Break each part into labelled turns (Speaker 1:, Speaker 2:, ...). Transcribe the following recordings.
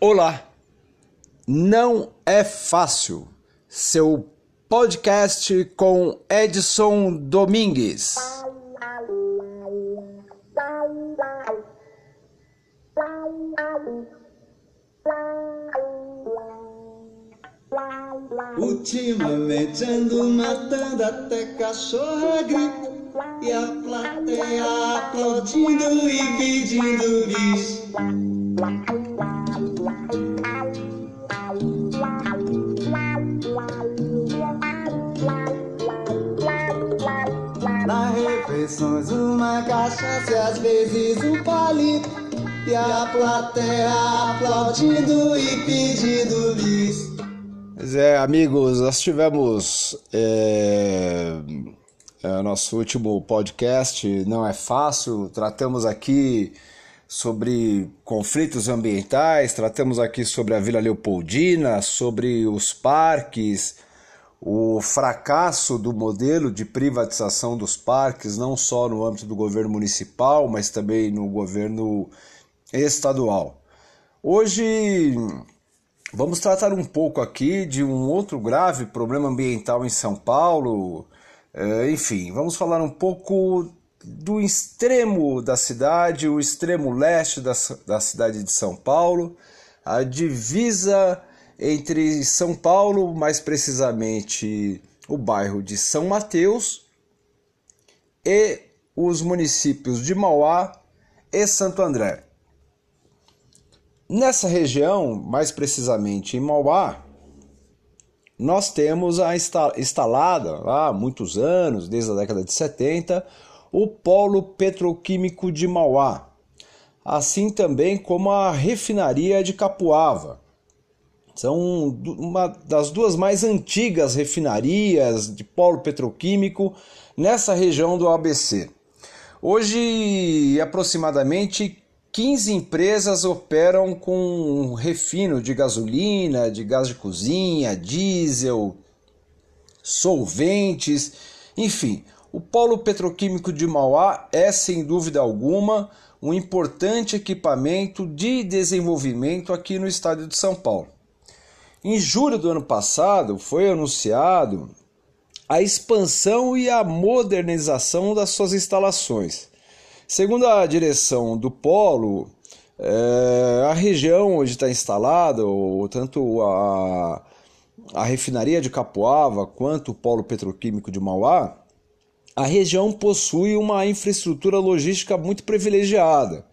Speaker 1: Olá! Não é fácil. Seu podcast com Edson Domingues.
Speaker 2: Ultimamente ando matando até cachorro gripe E a plateia aplaudindo e pedindo bis cachaça e às vezes um palito E a plateia aplaudindo e pedindo bis
Speaker 1: Pois é, amigos, nós tivemos é, é, nosso último podcast, não é fácil, tratamos aqui sobre conflitos ambientais, tratamos aqui sobre a Vila Leopoldina, sobre os parques, o fracasso do modelo de privatização dos parques, não só no âmbito do governo municipal, mas também no governo estadual. Hoje vamos tratar um pouco aqui de um outro grave problema ambiental em São Paulo. É, enfim, vamos falar um pouco do extremo da cidade, o extremo leste da, da cidade de São Paulo, a divisa entre São Paulo, mais precisamente o bairro de São Mateus, e os municípios de Mauá e Santo André. Nessa região, mais precisamente em Mauá, nós temos a instalada há muitos anos, desde a década de 70, o Polo Petroquímico de Mauá, assim também como a refinaria de Capuava. São uma das duas mais antigas refinarias de polo petroquímico nessa região do ABC. Hoje, aproximadamente 15 empresas operam com refino de gasolina, de gás de cozinha, diesel, solventes, enfim. O polo petroquímico de Mauá é, sem dúvida alguma, um importante equipamento de desenvolvimento aqui no estado de São Paulo. Em julho do ano passado foi anunciado a expansão e a modernização das suas instalações. Segundo a direção do polo, é, a região onde está instalada, tanto a, a refinaria de Capoava quanto o polo petroquímico de Mauá, a região possui uma infraestrutura logística muito privilegiada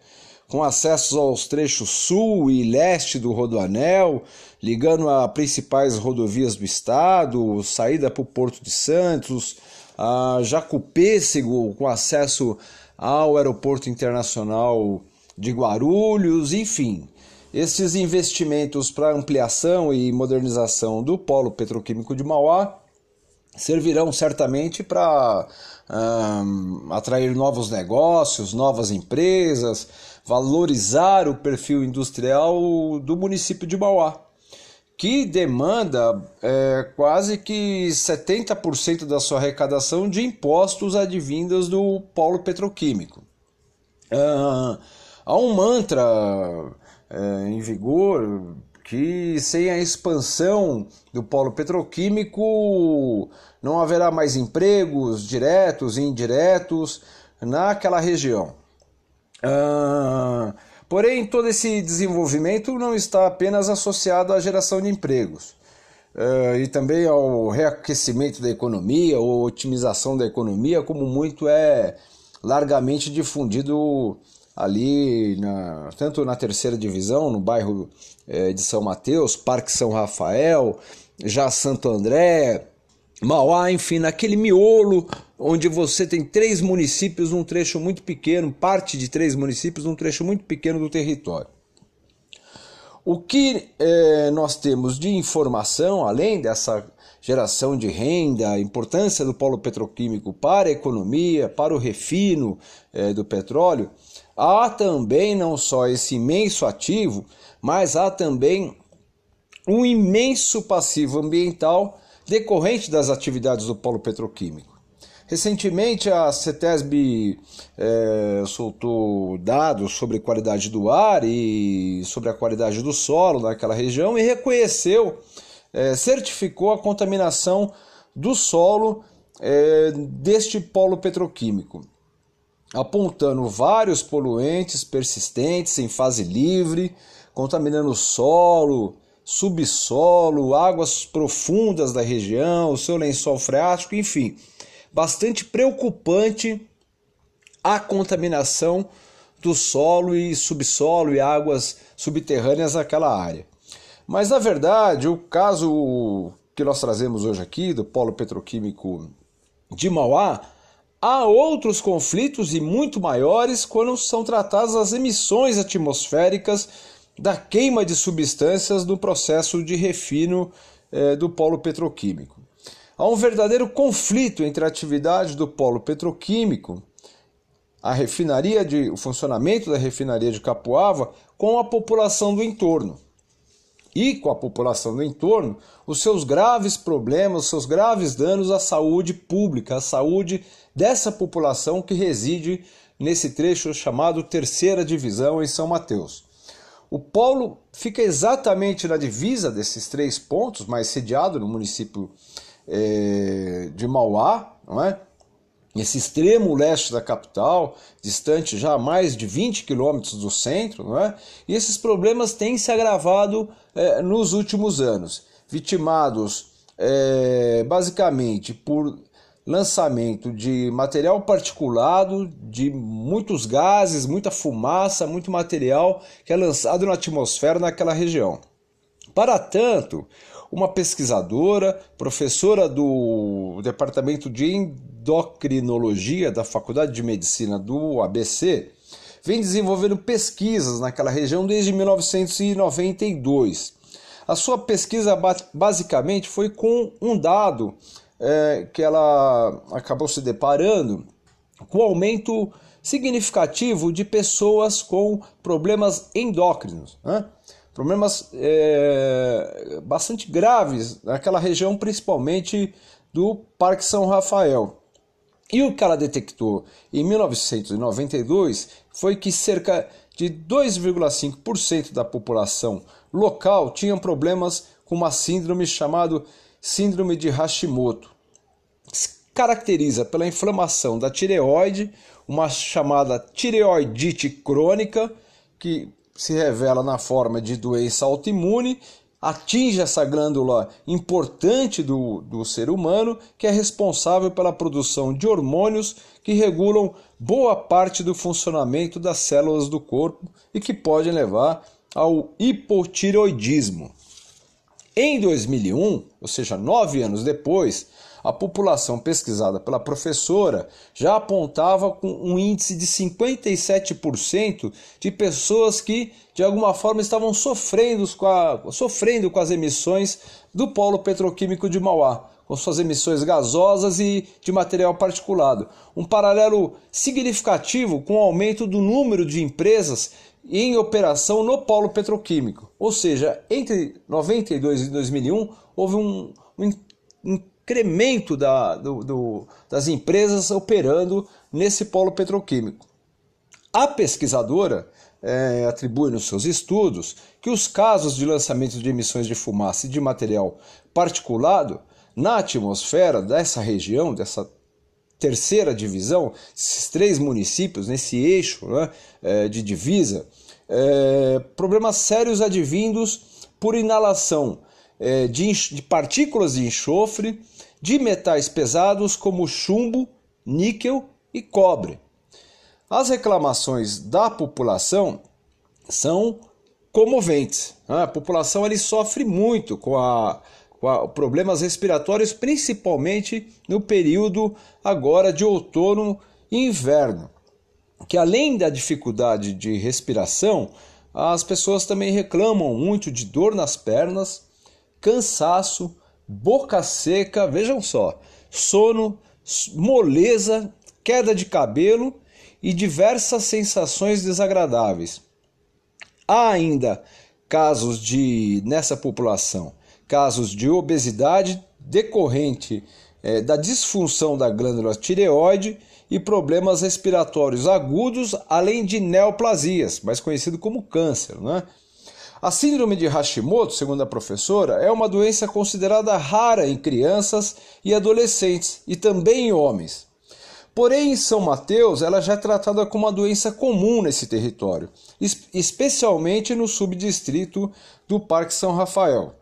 Speaker 1: com acessos aos trechos sul e leste do Rodoanel, ligando a principais rodovias do estado, saída para o Porto de Santos, a Jacupêssego, com acesso ao Aeroporto Internacional de Guarulhos, enfim. Esses investimentos para ampliação e modernização do polo petroquímico de Mauá servirão certamente para um, atrair novos negócios, novas empresas, valorizar o perfil industrial do município de Mauá, que demanda é, quase que 70% da sua arrecadação de impostos advindas do polo petroquímico. Uh, há um mantra é, em vigor que sem a expansão do polo petroquímico não haverá mais empregos diretos e indiretos naquela região. Ah, porém, todo esse desenvolvimento não está apenas associado à geração de empregos. Uh, e também ao reaquecimento da economia ou otimização da economia, como muito é largamente difundido ali, na, tanto na terceira divisão, no bairro eh, de São Mateus, Parque São Rafael, já Santo André, Mauá, enfim, naquele miolo onde você tem três municípios num trecho muito pequeno, parte de três municípios num trecho muito pequeno do território. O que eh, nós temos de informação, além dessa geração de renda, a importância do polo petroquímico para a economia, para o refino eh, do petróleo, há também não só esse imenso ativo, mas há também um imenso passivo ambiental decorrente das atividades do polo petroquímico. Recentemente, a CETESB é, soltou dados sobre qualidade do ar e sobre a qualidade do solo naquela região e reconheceu, é, certificou a contaminação do solo é, deste polo petroquímico, apontando vários poluentes persistentes em fase livre, contaminando o solo, subsolo, águas profundas da região, o seu lençol freático, enfim bastante preocupante a contaminação do solo e subsolo e águas subterrâneas naquela área. Mas na verdade, o caso que nós trazemos hoje aqui do polo petroquímico de Mauá, há outros conflitos e muito maiores quando são tratadas as emissões atmosféricas da queima de substâncias no processo de refino eh, do polo petroquímico. Há um verdadeiro conflito entre a atividade do polo petroquímico, a refinaria de, o funcionamento da refinaria de Capuava, com a população do entorno. E com a população do entorno, os seus graves problemas, os seus graves danos à saúde pública, à saúde dessa população que reside nesse trecho chamado Terceira Divisão em São Mateus. O polo fica exatamente na divisa desses três pontos, mas sediado no município é, de Mauá, não é? esse extremo leste da capital, distante já mais de 20 quilômetros do centro, não é? e esses problemas têm se agravado é, nos últimos anos, vitimados é, basicamente por lançamento de material particulado, de muitos gases, muita fumaça, muito material que é lançado na atmosfera naquela região. Para tanto, uma pesquisadora, professora do Departamento de Endocrinologia da Faculdade de Medicina do ABC, vem desenvolvendo pesquisas naquela região desde 1992. A sua pesquisa basicamente foi com um dado é, que ela acabou se deparando com o aumento significativo de pessoas com problemas endócrinos. Né? Problemas é, bastante graves naquela região, principalmente do Parque São Rafael. E o que ela detectou em 1992 foi que cerca de 2,5% da população local tinham problemas com uma síndrome chamada síndrome de Hashimoto. Se caracteriza pela inflamação da tireoide, uma chamada tireoidite crônica, que se revela na forma de doença autoimune, atinge essa glândula importante do, do ser humano, que é responsável pela produção de hormônios que regulam boa parte do funcionamento das células do corpo e que podem levar ao hipotireoidismo. Em 2001, ou seja, nove anos depois, a população pesquisada pela professora já apontava com um índice de 57% de pessoas que de alguma forma estavam sofrendo com, a, sofrendo com as emissões do polo petroquímico de Mauá, com suas emissões gasosas e de material particulado. Um paralelo significativo com o aumento do número de empresas em operação no polo petroquímico. Ou seja, entre 92 e 2001 houve um, um incremento da, do, do, das empresas operando nesse polo petroquímico. A pesquisadora é, atribui nos seus estudos que os casos de lançamento de emissões de fumaça e de material particulado na atmosfera dessa região, dessa terceira divisão, esses três municípios, nesse eixo né, é, de divisa, é, problemas sérios advindos por inalação é, de, de partículas de enxofre, de metais pesados como chumbo, níquel e cobre. As reclamações da população são comoventes. Né? A população ele sofre muito com, a, com a, problemas respiratórios, principalmente no período agora de outono e inverno. Que além da dificuldade de respiração, as pessoas também reclamam muito de dor nas pernas, cansaço, boca seca, vejam só, sono, moleza, queda de cabelo e diversas sensações desagradáveis. Há ainda casos de nessa população, casos de obesidade decorrente é, da disfunção da glândula tireoide e problemas respiratórios agudos, além de neoplasias, mais conhecido como câncer. Né? A síndrome de Hashimoto, segundo a professora, é uma doença considerada rara em crianças e adolescentes e também em homens. Porém, em São Mateus, ela já é tratada como uma doença comum nesse território, especialmente no subdistrito do Parque São Rafael.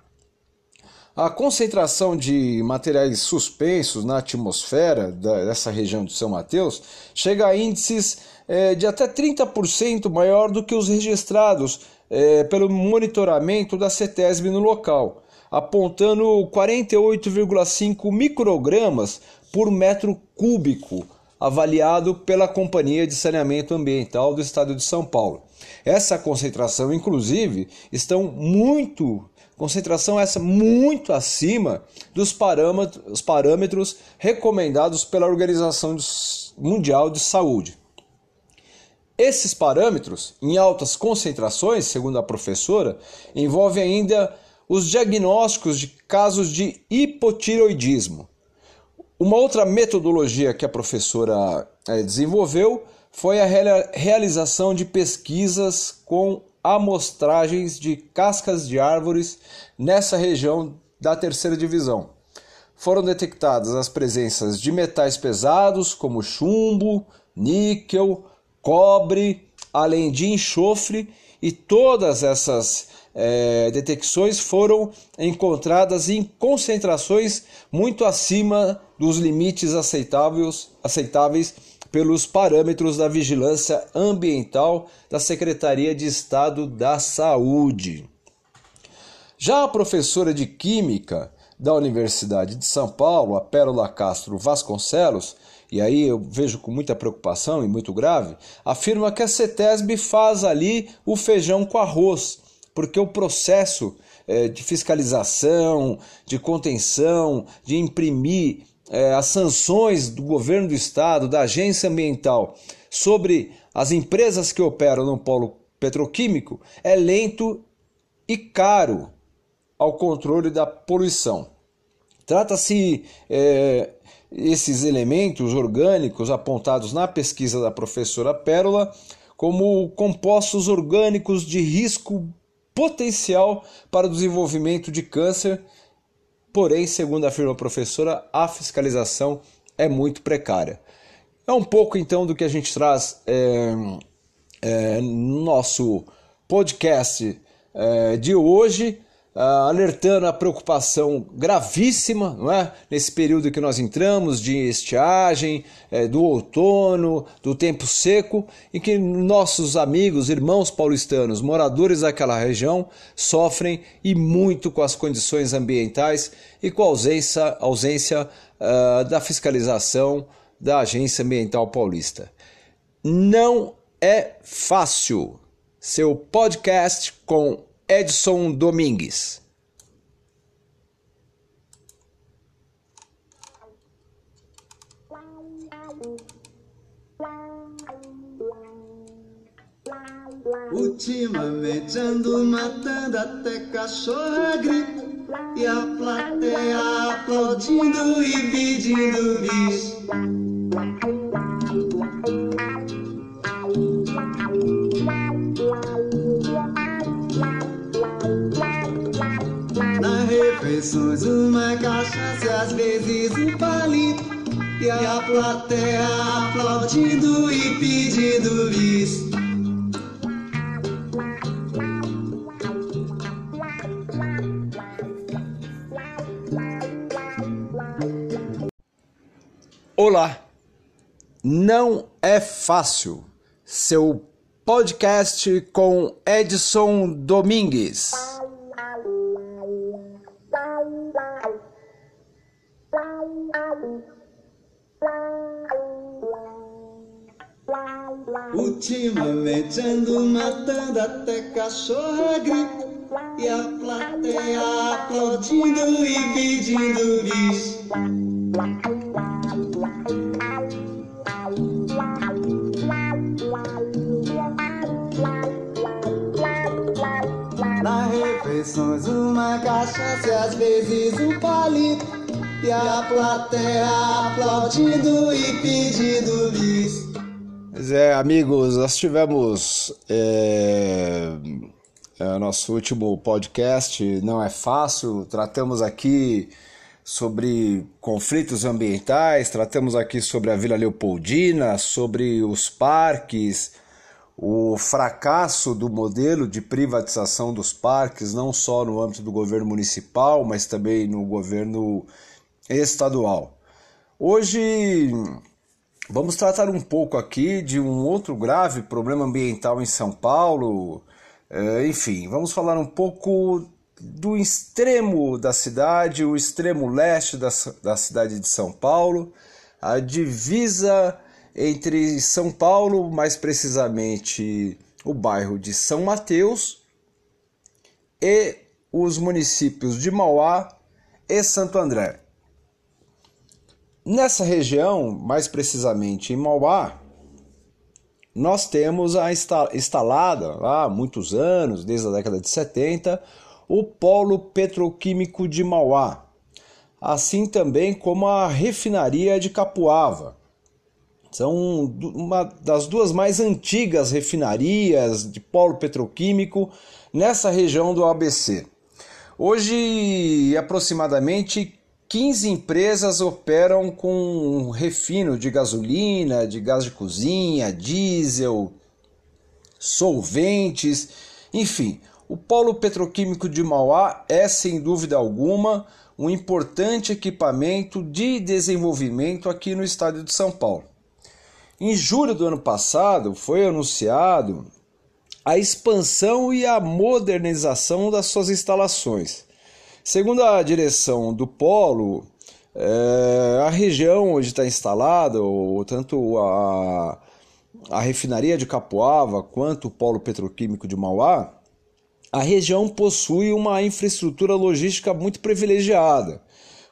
Speaker 1: A concentração de materiais suspensos na atmosfera dessa região de São Mateus chega a índices é, de até 30% maior do que os registrados é, pelo monitoramento da CETESB no local, apontando 48,5 microgramas por metro cúbico, avaliado pela Companhia de Saneamento Ambiental do Estado de São Paulo. Essa concentração, inclusive, estão muito Concentração essa muito acima dos parâmetros, recomendados pela Organização Mundial de Saúde. Esses parâmetros, em altas concentrações, segundo a professora, envolvem ainda os diagnósticos de casos de hipotiroidismo. Uma outra metodologia que a professora eh, desenvolveu foi a realização de pesquisas com amostragens de cascas de árvores nessa região da terceira divisão. Foram detectadas as presenças de metais pesados como chumbo, níquel, cobre, além de enxofre, e todas essas é, detecções foram encontradas em concentrações muito acima dos limites aceitáveis, aceitáveis pelos parâmetros da vigilância ambiental da Secretaria de Estado da Saúde. Já a professora de Química da Universidade de São Paulo, a Pérola Castro Vasconcelos, e aí eu vejo com muita preocupação e muito grave, afirma que a CETESB faz ali o feijão com arroz, porque o processo é, de fiscalização, de contenção, de imprimir é, as sanções do governo do estado, da agência ambiental sobre as empresas que operam no polo petroquímico é lento e caro ao controle da poluição. Trata-se é, esses elementos orgânicos apontados na pesquisa da professora Pérola como compostos orgânicos de risco potencial para o desenvolvimento de câncer porém, segundo afirma a professora, a fiscalização é muito precária. É um pouco então do que a gente traz é, é, no nosso podcast é, de hoje. Uh, alertando a preocupação gravíssima, não é? Nesse período que nós entramos de estiagem, é, do outono, do tempo seco, e que nossos amigos, irmãos paulistanos, moradores daquela região, sofrem e muito com as condições ambientais e com a ausência, ausência uh, da fiscalização da Agência Ambiental Paulista. Não é fácil. Seu podcast com Edson Domingues.
Speaker 2: Ultimamente ando matando até cachorra grita E a plateia aplaudindo e pedindo bis refeições, uma cachaça às vezes um palito. E a plateia aplaudindo e pedindo bis.
Speaker 1: Olá, não é fácil. Seu podcast com Edson Domingues.
Speaker 2: Ultimamente ando matando até cachorra grita E a plateia aplaudindo e pedindo bis Na refeições uma cachaça e às vezes um palito e a plateia aplaudindo e pedindo bis.
Speaker 1: Pois é, amigos, nós tivemos é, é, nosso último podcast, não é fácil, tratamos aqui sobre conflitos ambientais, tratamos aqui sobre a Vila Leopoldina, sobre os parques, o fracasso do modelo de privatização dos parques, não só no âmbito do governo municipal, mas também no governo estadual. Hoje vamos tratar um pouco aqui de um outro grave problema ambiental em São Paulo. É, enfim, vamos falar um pouco do extremo da cidade, o extremo leste da, da cidade de São Paulo, a divisa entre São Paulo, mais precisamente o bairro de São Mateus, e os municípios de Mauá e Santo André. Nessa região, mais precisamente em Mauá, nós temos a instalada há muitos anos, desde a década de 70, o Polo Petroquímico de Mauá, assim também como a refinaria de Capuava, são uma das duas mais antigas refinarias de polo petroquímico nessa região do ABC. Hoje, aproximadamente 15 empresas operam com refino de gasolina, de gás de cozinha, diesel, solventes, enfim. O polo petroquímico de Mauá é, sem dúvida alguma, um importante equipamento de desenvolvimento aqui no estado de São Paulo. Em julho do ano passado foi anunciado a expansão e a modernização das suas instalações. Segundo a direção do Polo, é, a região onde está instalada, tanto a, a refinaria de Capoava quanto o Polo Petroquímico de Mauá, a região possui uma infraestrutura logística muito privilegiada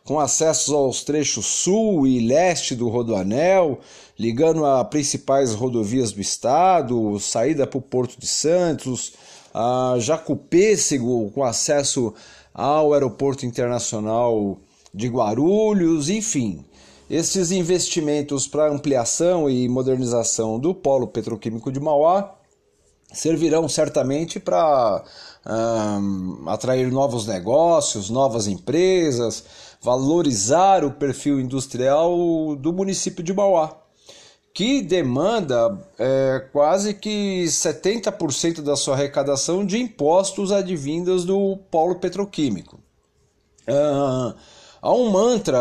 Speaker 1: com acessos aos trechos sul e leste do Rodoanel, ligando a principais rodovias do estado, saída para o Porto de Santos, a Jacupêssego, com acesso ao Aeroporto Internacional de Guarulhos, enfim. Esses investimentos para ampliação e modernização do polo petroquímico de Mauá servirão certamente para um, atrair novos negócios, novas empresas, valorizar o perfil industrial do município de Mauá, que demanda é, quase que 70% da sua arrecadação de impostos advindas do polo petroquímico. Uh, há um mantra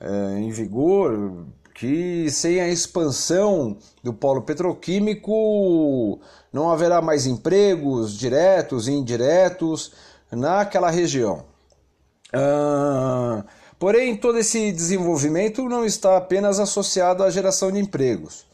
Speaker 1: é, em vigor que sem a expansão do polo petroquímico não haverá mais empregos diretos e indiretos naquela região. Ah, porém, todo esse desenvolvimento não está apenas associado à geração de empregos.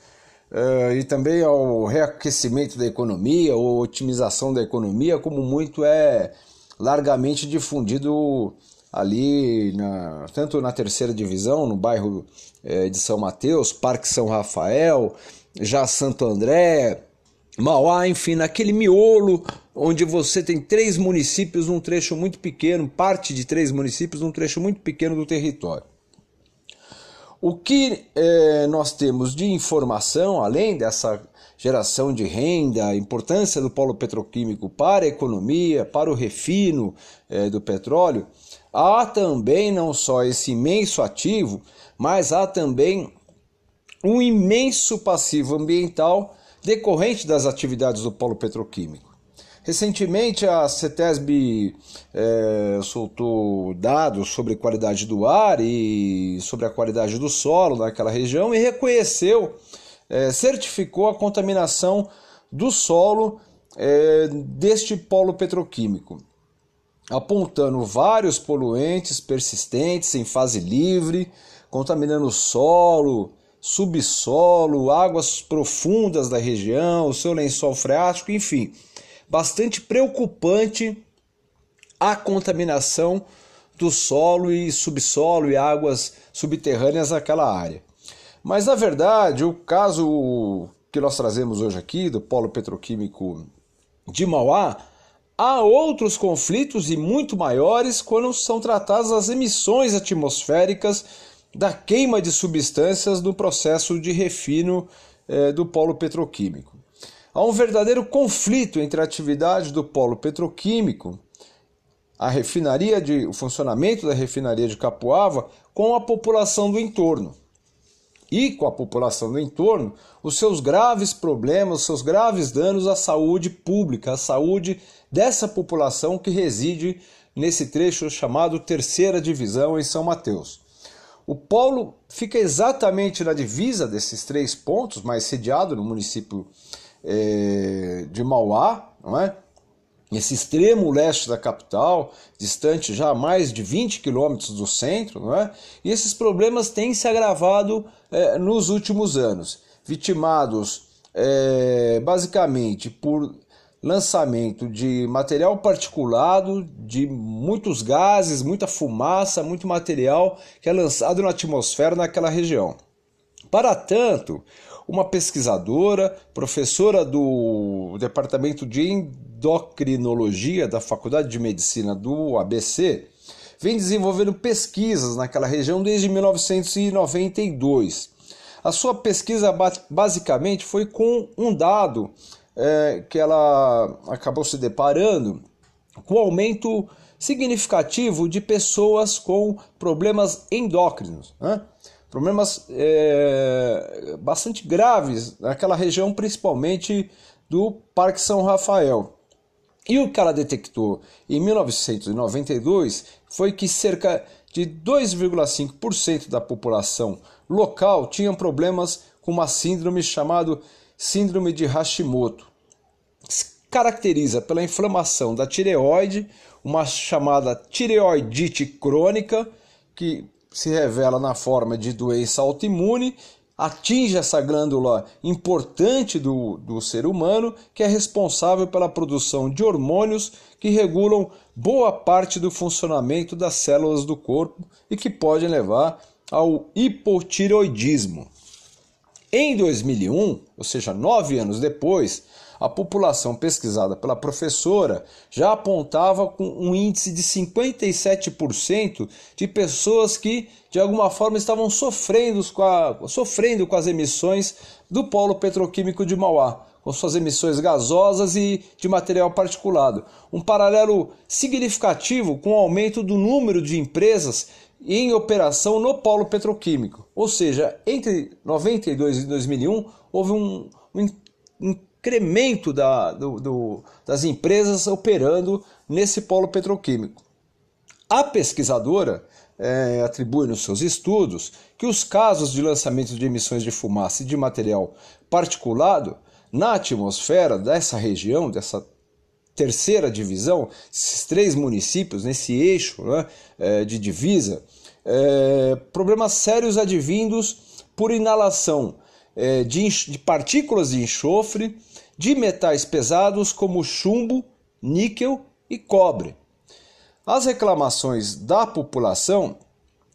Speaker 1: Uh, e também ao reaquecimento da economia ou otimização da economia, como muito é largamente difundido ali, na, tanto na terceira divisão, no bairro eh, de São Mateus, Parque São Rafael, já Santo André, Mauá, enfim, naquele miolo onde você tem três municípios num trecho muito pequeno, parte de três municípios num trecho muito pequeno do território. O que eh, nós temos de informação, além dessa geração de renda, a importância do polo petroquímico para a economia, para o refino eh, do petróleo, há também não só esse imenso ativo, mas há também um imenso passivo ambiental decorrente das atividades do polo petroquímico. Recentemente, a CETESB é, soltou dados sobre qualidade do ar e sobre a qualidade do solo naquela região e reconheceu, é, certificou a contaminação do solo é, deste polo petroquímico, apontando vários poluentes persistentes em fase livre, contaminando o solo, subsolo, águas profundas da região, o seu lençol freático, enfim, bastante preocupante a contaminação do solo e subsolo e águas subterrâneas naquela área. Mas na verdade, o caso que nós trazemos hoje aqui do polo petroquímico de Mauá há outros conflitos e muito maiores quando são tratadas as emissões atmosféricas da queima de substâncias no processo de refino eh, do polo petroquímico. Há um verdadeiro conflito entre a atividade do polo petroquímico, a refinaria de, o funcionamento da refinaria de Capuava, com a população do entorno. E com a população do entorno, os seus graves problemas, os seus graves danos à saúde pública, à saúde dessa população que reside nesse trecho chamado Terceira Divisão em São Mateus. O polo fica exatamente na divisa desses três pontos, mas sediado no município é, de Mauá, não é? esse extremo leste da capital, distante já mais de 20 quilômetros do centro, não é? e esses problemas têm se agravado é, nos últimos anos, vitimados é, basicamente por lançamento de material particulado, de muitos gases, muita fumaça, muito material que é lançado na atmosfera naquela região. Para tanto, uma pesquisadora, professora do Departamento de Endocrinologia da Faculdade de Medicina do ABC, vem desenvolvendo pesquisas naquela região desde 1992. A sua pesquisa basicamente foi com um dado é, que ela acabou se deparando com o aumento significativo de pessoas com problemas endócrinos, né? Problemas é, bastante graves naquela região, principalmente do Parque São Rafael. E o que ela detectou em 1992 foi que cerca de 2,5% da população local tinham problemas com uma síndrome chamada síndrome de Hashimoto. Se caracteriza pela inflamação da tireoide, uma chamada tireoidite crônica, que se revela na forma de doença autoimune, atinge essa glândula importante do, do ser humano, que é responsável pela produção de hormônios que regulam boa parte do funcionamento das células do corpo e que podem levar ao hipotireoidismo. Em 2001, ou seja, nove anos depois, a população pesquisada pela professora já apontava com um índice de 57% de pessoas que de alguma forma estavam sofrendo com, a, sofrendo com as emissões do polo petroquímico de Mauá, com suas emissões gasosas e de material particulado. Um paralelo significativo com o aumento do número de empresas em operação no polo petroquímico. Ou seja, entre 92 e 2001 houve um, um incremento da, do, do, das empresas operando nesse polo petroquímico. A pesquisadora é, atribui nos seus estudos que os casos de lançamento de emissões de fumaça e de material particulado na atmosfera dessa região, dessa terceira divisão, esses três municípios, nesse eixo né, é, de divisa, é, problemas sérios advindos por inalação de, de partículas de enxofre, de metais pesados como chumbo, níquel e cobre. As reclamações da população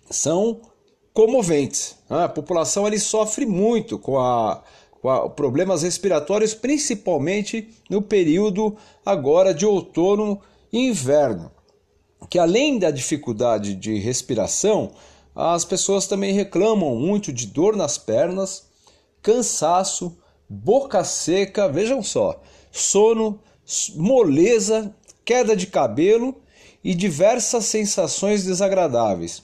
Speaker 1: são comoventes. Né? A população ele sofre muito com a problemas respiratórios, principalmente no período agora de outono e inverno. Que além da dificuldade de respiração, as pessoas também reclamam muito de dor nas pernas, cansaço, boca seca, vejam só, sono, moleza, queda de cabelo e diversas sensações desagradáveis.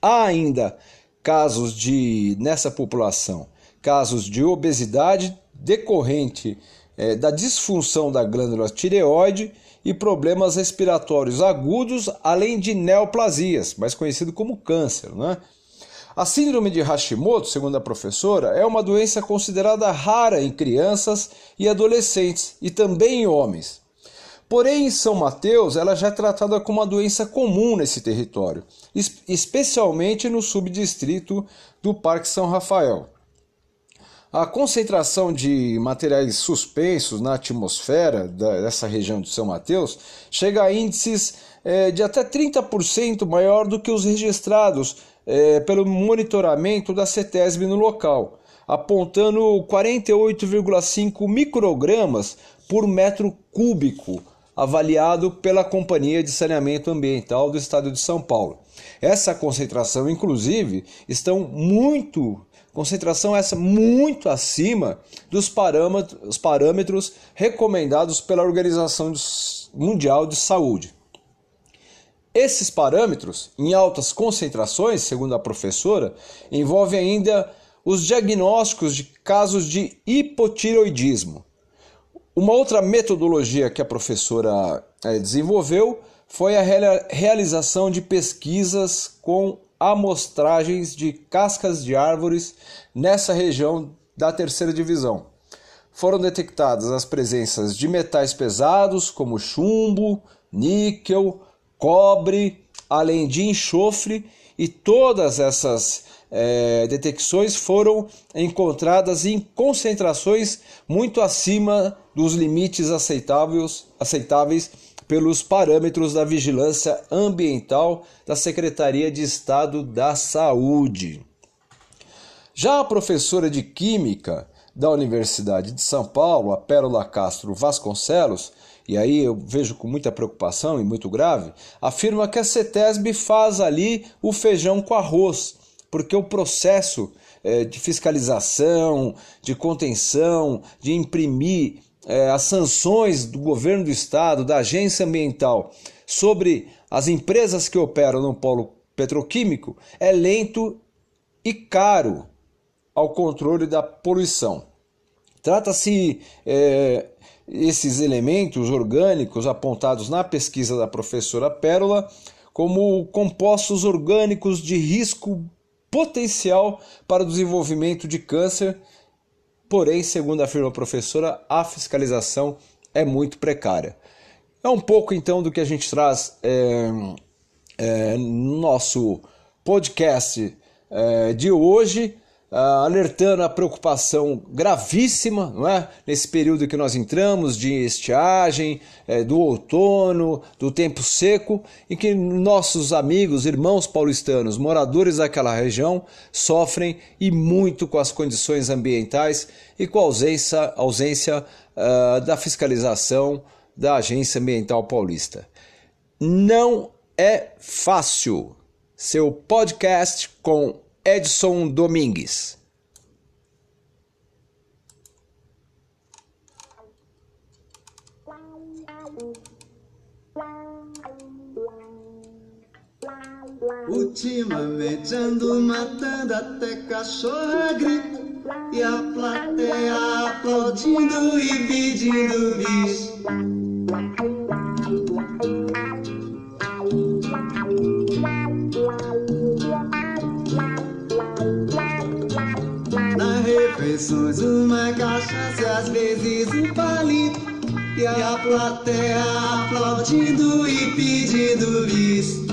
Speaker 1: Há ainda casos de nessa população casos de obesidade decorrente é, da disfunção da glândula tireoide e problemas respiratórios agudos, além de neoplasias, mais conhecido como câncer. Né? A síndrome de Hashimoto, segundo a professora, é uma doença considerada rara em crianças e adolescentes e também em homens. Porém, em São Mateus, ela já é tratada como uma doença comum nesse território, especialmente no subdistrito do Parque São Rafael. A concentração de materiais suspensos na atmosfera dessa região de São Mateus chega a índices é, de até 30% maior do que os registrados é, pelo monitoramento da CETESB no local, apontando 48,5 microgramas por metro cúbico avaliado pela Companhia de Saneamento Ambiental do Estado de São Paulo. Essa concentração, inclusive, estão muito concentração essa muito acima dos parâmetros, parâmetros recomendados pela Organização Mundial de Saúde. Esses parâmetros, em altas concentrações, segundo a professora, envolvem ainda os diagnósticos de casos de hipotiroidismo. Uma outra metodologia que a professora eh, desenvolveu foi a realização de pesquisas com amostragens de cascas de árvores nessa região da terceira divisão. Foram detectadas as presenças de metais pesados como chumbo, níquel, cobre, além de enxofre, e todas essas é, detecções foram encontradas em concentrações muito acima dos limites aceitáveis, aceitáveis pelos parâmetros da vigilância ambiental da Secretaria de Estado da Saúde. Já a professora de Química da Universidade de São Paulo, a Pérola Castro Vasconcelos, e aí eu vejo com muita preocupação e muito grave, afirma que a CETESB faz ali o feijão com arroz, porque o processo é, de fiscalização, de contenção, de imprimir é, as sanções do governo do estado, da agência ambiental sobre as empresas que operam no polo petroquímico é lento e caro ao controle da poluição. Trata-se é, esses elementos orgânicos apontados na pesquisa da professora Pérola como compostos orgânicos de risco potencial para o desenvolvimento de câncer porém, segundo afirma a professora, a fiscalização é muito precária. É um pouco então do que a gente traz é, é, no nosso podcast é, de hoje. Uh, alertando a preocupação gravíssima, não é? Nesse período que nós entramos de estiagem, é, do outono, do tempo seco, e que nossos amigos, irmãos paulistanos, moradores daquela região, sofrem e muito com as condições ambientais e com a ausência, ausência uh, da fiscalização da Agência Ambiental Paulista. Não é fácil. Seu podcast com Edson Domingues.
Speaker 2: Ultimamente ando matando até cachorra grita E a plateia aplaudindo e pedindo bis refeições, uma cachaça e às vezes um palito. E a plateia aplaudindo e pedindo bis.